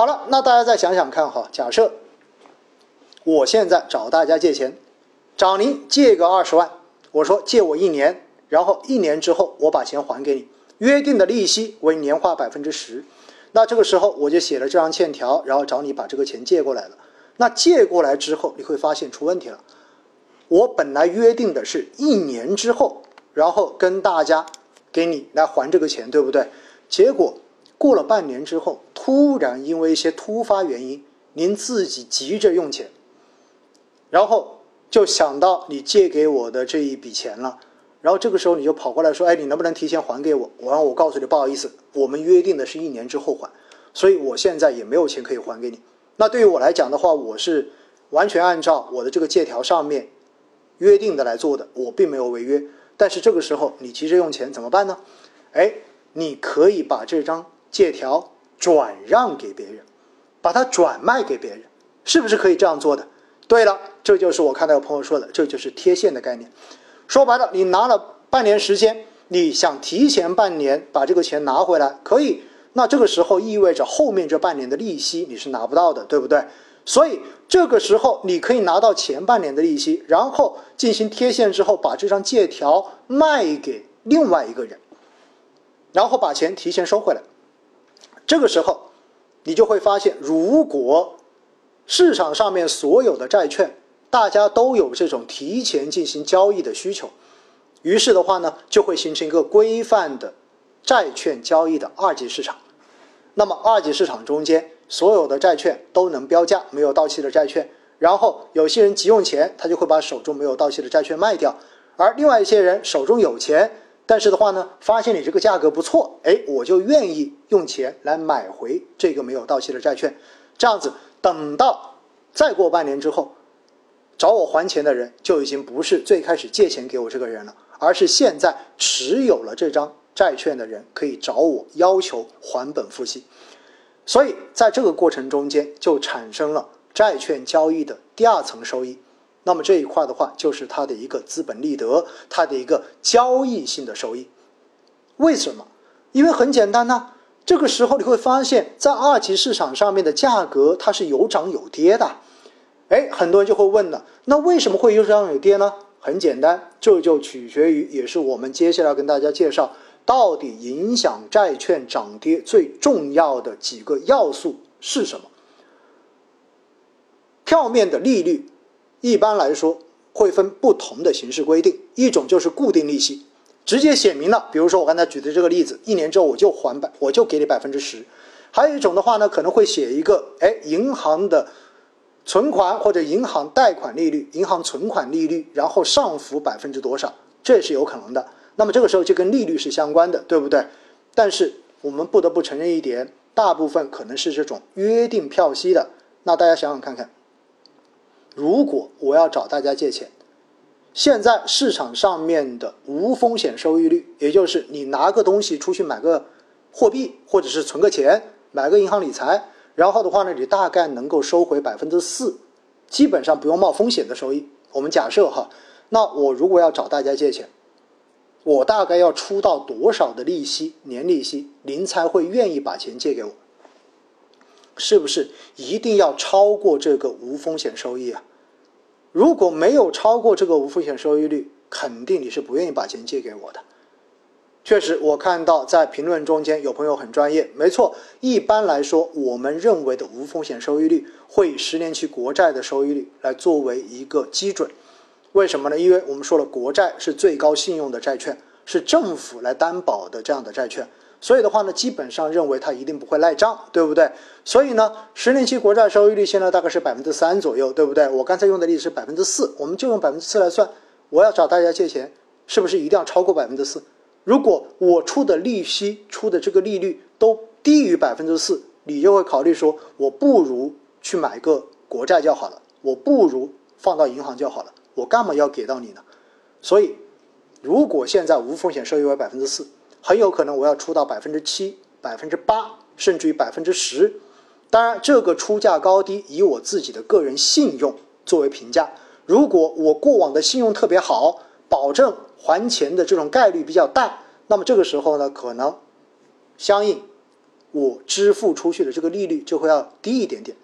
好了，那大家再想想看哈，假设我现在找大家借钱，找您借个二十万，我说借我一年，然后一年之后我把钱还给你，约定的利息为年化百分之十。那这个时候我就写了这张欠条，然后找你把这个钱借过来了。那借过来之后，你会发现出问题了。我本来约定的是一年之后，然后跟大家给你来还这个钱，对不对？结果过了半年之后，突然因为一些突发原因，您自己急着用钱，然后就想到你借给我的这一笔钱了。然后这个时候你就跑过来说：“哎，你能不能提前还给我？”然后我告诉你，不好意思，我们约定的是一年之后还，所以我现在也没有钱可以还给你。那对于我来讲的话，我是完全按照我的这个借条上面约定的来做的，我并没有违约。但是这个时候你急着用钱怎么办呢？哎，你可以把这张借条转让给别人，把它转卖给别人，是不是可以这样做的？对了，这就是我看到有朋友说的，这就是贴现的概念。说白了，你拿了半年时间，你想提前半年把这个钱拿回来，可以。那这个时候意味着后面这半年的利息你是拿不到的，对不对？所以这个时候你可以拿到前半年的利息，然后进行贴现之后，把这张借条卖给另外一个人，然后把钱提前收回来。这个时候你就会发现，如果市场上面所有的债券。大家都有这种提前进行交易的需求，于是的话呢，就会形成一个规范的债券交易的二级市场。那么二级市场中间所有的债券都能标价，没有到期的债券。然后有些人急用钱，他就会把手中没有到期的债券卖掉；而另外一些人手中有钱，但是的话呢，发现你这个价格不错，哎，我就愿意用钱来买回这个没有到期的债券。这样子，等到再过半年之后。找我还钱的人就已经不是最开始借钱给我这个人了，而是现在持有了这张债券的人可以找我要求还本付息，所以在这个过程中间就产生了债券交易的第二层收益。那么这一块的话，就是它的一个资本利得，它的一个交易性的收益。为什么？因为很简单呐，这个时候你会发现在二级市场上面的价格它是有涨有跌的。哎，很多人就会问了，那为什么会有涨有跌呢？很简单，这就取决于，也是我们接下来跟大家介绍，到底影响债券涨跌最重要的几个要素是什么。票面的利率，一般来说会分不同的形式规定，一种就是固定利息，直接写明了，比如说我刚才举的这个例子，一年之后我就还百，我就给你百分之十。还有一种的话呢，可能会写一个，哎，银行的。存款或者银行贷款利率、银行存款利率，然后上浮百分之多少，这是有可能的。那么这个时候就跟利率是相关的，对不对？但是我们不得不承认一点，大部分可能是这种约定票息的。那大家想想看看，如果我要找大家借钱，现在市场上面的无风险收益率，也就是你拿个东西出去买个货币，或者是存个钱，买个银行理财。然后的话呢，你大概能够收回百分之四，基本上不用冒风险的收益。我们假设哈，那我如果要找大家借钱，我大概要出到多少的利息，年利息，您才会愿意把钱借给我？是不是一定要超过这个无风险收益啊？如果没有超过这个无风险收益率，肯定你是不愿意把钱借给我的。确实，我看到在评论中间有朋友很专业，没错。一般来说，我们认为的无风险收益率会以十年期国债的收益率来作为一个基准。为什么呢？因为我们说了，国债是最高信用的债券，是政府来担保的这样的债券，所以的话呢，基本上认为它一定不会赖账，对不对？所以呢，十年期国债收益率现在大概是百分之三左右，对不对？我刚才用的例子是百分之四，我们就用百分之四来算。我要找大家借钱，是不是一定要超过百分之四？如果我出的利息出的这个利率都低于百分之四，你就会考虑说，我不如去买个国债就好了，我不如放到银行就好了，我干嘛要给到你呢？所以，如果现在无风险收益为百分之四，很有可能我要出到百分之七、百分之八，甚至于百分之十。当然，这个出价高低以我自己的个人信用作为评价。如果我过往的信用特别好，保证。还钱的这种概率比较大，那么这个时候呢，可能相应我支付出去的这个利率就会要低一点点。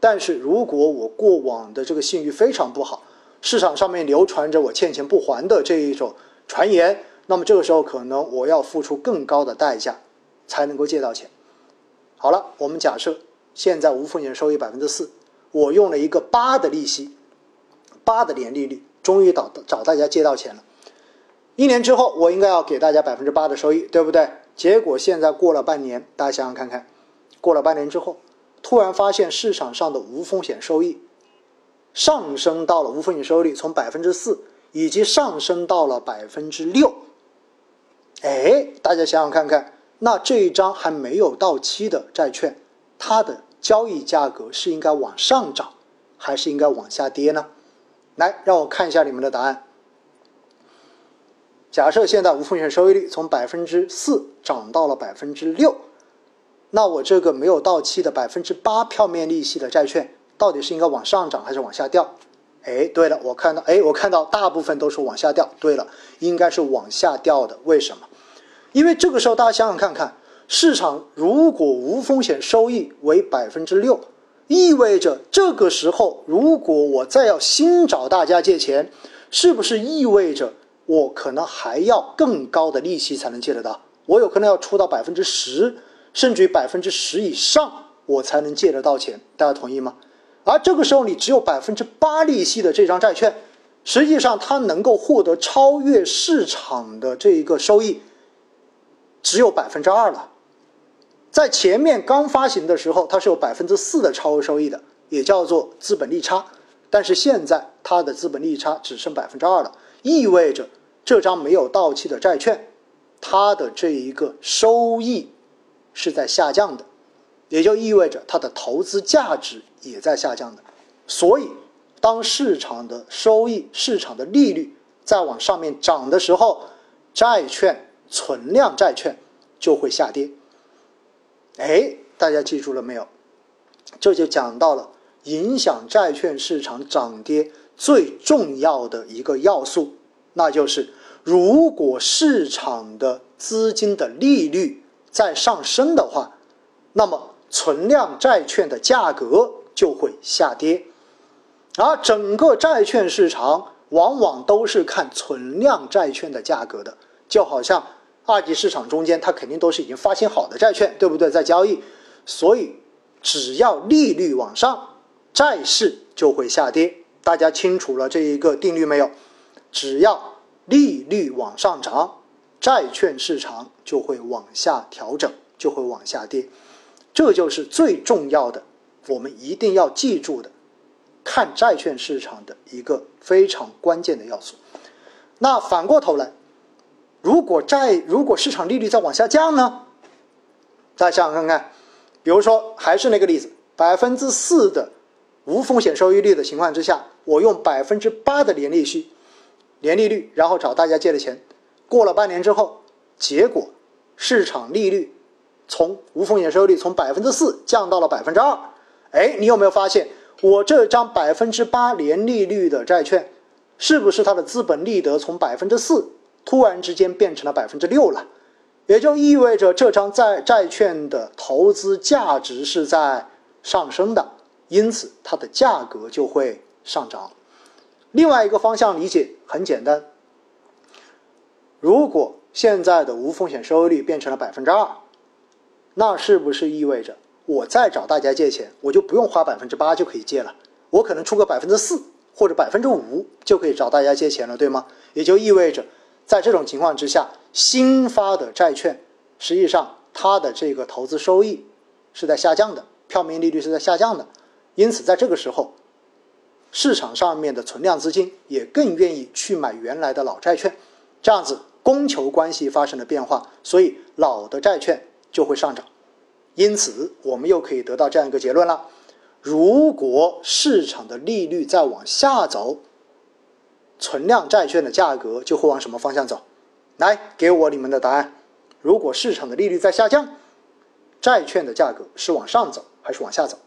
但是如果我过往的这个信誉非常不好，市场上面流传着我欠钱不还的这一种传言，那么这个时候可能我要付出更高的代价才能够借到钱。好了，我们假设现在无风险收益百分之四，我用了一个八的利息，八的年利率，终于找找大家借到钱了。一年之后，我应该要给大家百分之八的收益，对不对？结果现在过了半年，大家想想看看，过了半年之后。突然发现市场上的无风险收益上升到了无风险收益率从百分之四，以及上升到了百分之六。哎，大家想想看看，那这一张还没有到期的债券，它的交易价格是应该往上涨，还是应该往下跌呢？来，让我看一下你们的答案。假设现在无风险收益率从百分之四涨到了百分之六。那我这个没有到期的百分之八票面利息的债券，到底是应该往上涨还是往下掉？哎，对了，我看到，哎，我看到大部分都是往下掉。对了，应该是往下掉的。为什么？因为这个时候大家想想看看，市场如果无风险收益为百分之六，意味着这个时候如果我再要新找大家借钱，是不是意味着我可能还要更高的利息才能借得到？我有可能要出到百分之十。甚至于百分之十以上，我才能借得到钱，大家同意吗？而这个时候，你只有百分之八利息的这张债券，实际上它能够获得超越市场的这一个收益，只有百分之二了。在前面刚发行的时候，它是有百分之四的超额收益的，也叫做资本利差。但是现在它的资本利差只剩百分之二了，意味着这张没有到期的债券，它的这一个收益。是在下降的，也就意味着它的投资价值也在下降的。所以，当市场的收益、市场的利率在往上面涨的时候，债券存量债券就会下跌。哎，大家记住了没有？这就讲到了影响债券市场涨跌最重要的一个要素，那就是如果市场的资金的利率。在上升的话，那么存量债券的价格就会下跌，而整个债券市场往往都是看存量债券的价格的，就好像二级市场中间，它肯定都是已经发行好的债券，对不对？在交易，所以只要利率往上，债市就会下跌。大家清楚了这一个定律没有？只要利率往上涨。债券市场就会往下调整，就会往下跌，这就是最重要的，我们一定要记住的，看债券市场的一个非常关键的要素。那反过头来，如果债如果市场利率在往下降呢？大家想想看看，比如说还是那个例子，百分之四的无风险收益率的情况之下，我用百分之八的年利息、年利率，然后找大家借的钱。过了半年之后，结果市场利率从无风险收益率从百分之四降到了百分之二。哎，你有没有发现我这张百分之八年利率的债券，是不是它的资本利得从百分之四突然之间变成了百分之六了？也就意味着这张债债券的投资价值是在上升的，因此它的价格就会上涨。另外一个方向理解很简单。如果现在的无风险收益率变成了百分之二，那是不是意味着我再找大家借钱，我就不用花百分之八就可以借了？我可能出个百分之四或者百分之五就可以找大家借钱了，对吗？也就意味着，在这种情况之下，新发的债券实际上它的这个投资收益是在下降的，票面利率是在下降的，因此在这个时候，市场上面的存量资金也更愿意去买原来的老债券，这样子。供求关系发生了变化，所以老的债券就会上涨。因此，我们又可以得到这样一个结论了：如果市场的利率再往下走，存量债券的价格就会往什么方向走？来，给我你们的答案。如果市场的利率在下降，债券的价格是往上走还是往下走？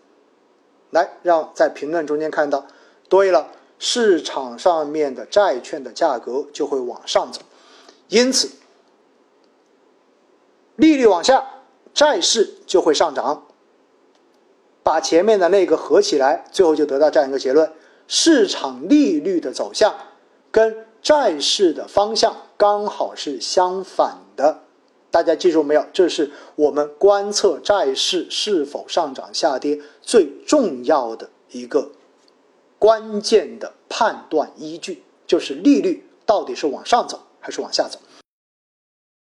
来，让在评论中间看到。对了，市场上面的债券的价格就会往上走。因此，利率往下，债市就会上涨。把前面的那个合起来，最后就得到这样一个结论：市场利率的走向跟债市的方向刚好是相反的。大家记住没有？这是我们观测债市是否上涨下跌最重要的一个关键的判断依据，就是利率到底是往上走还是往下走。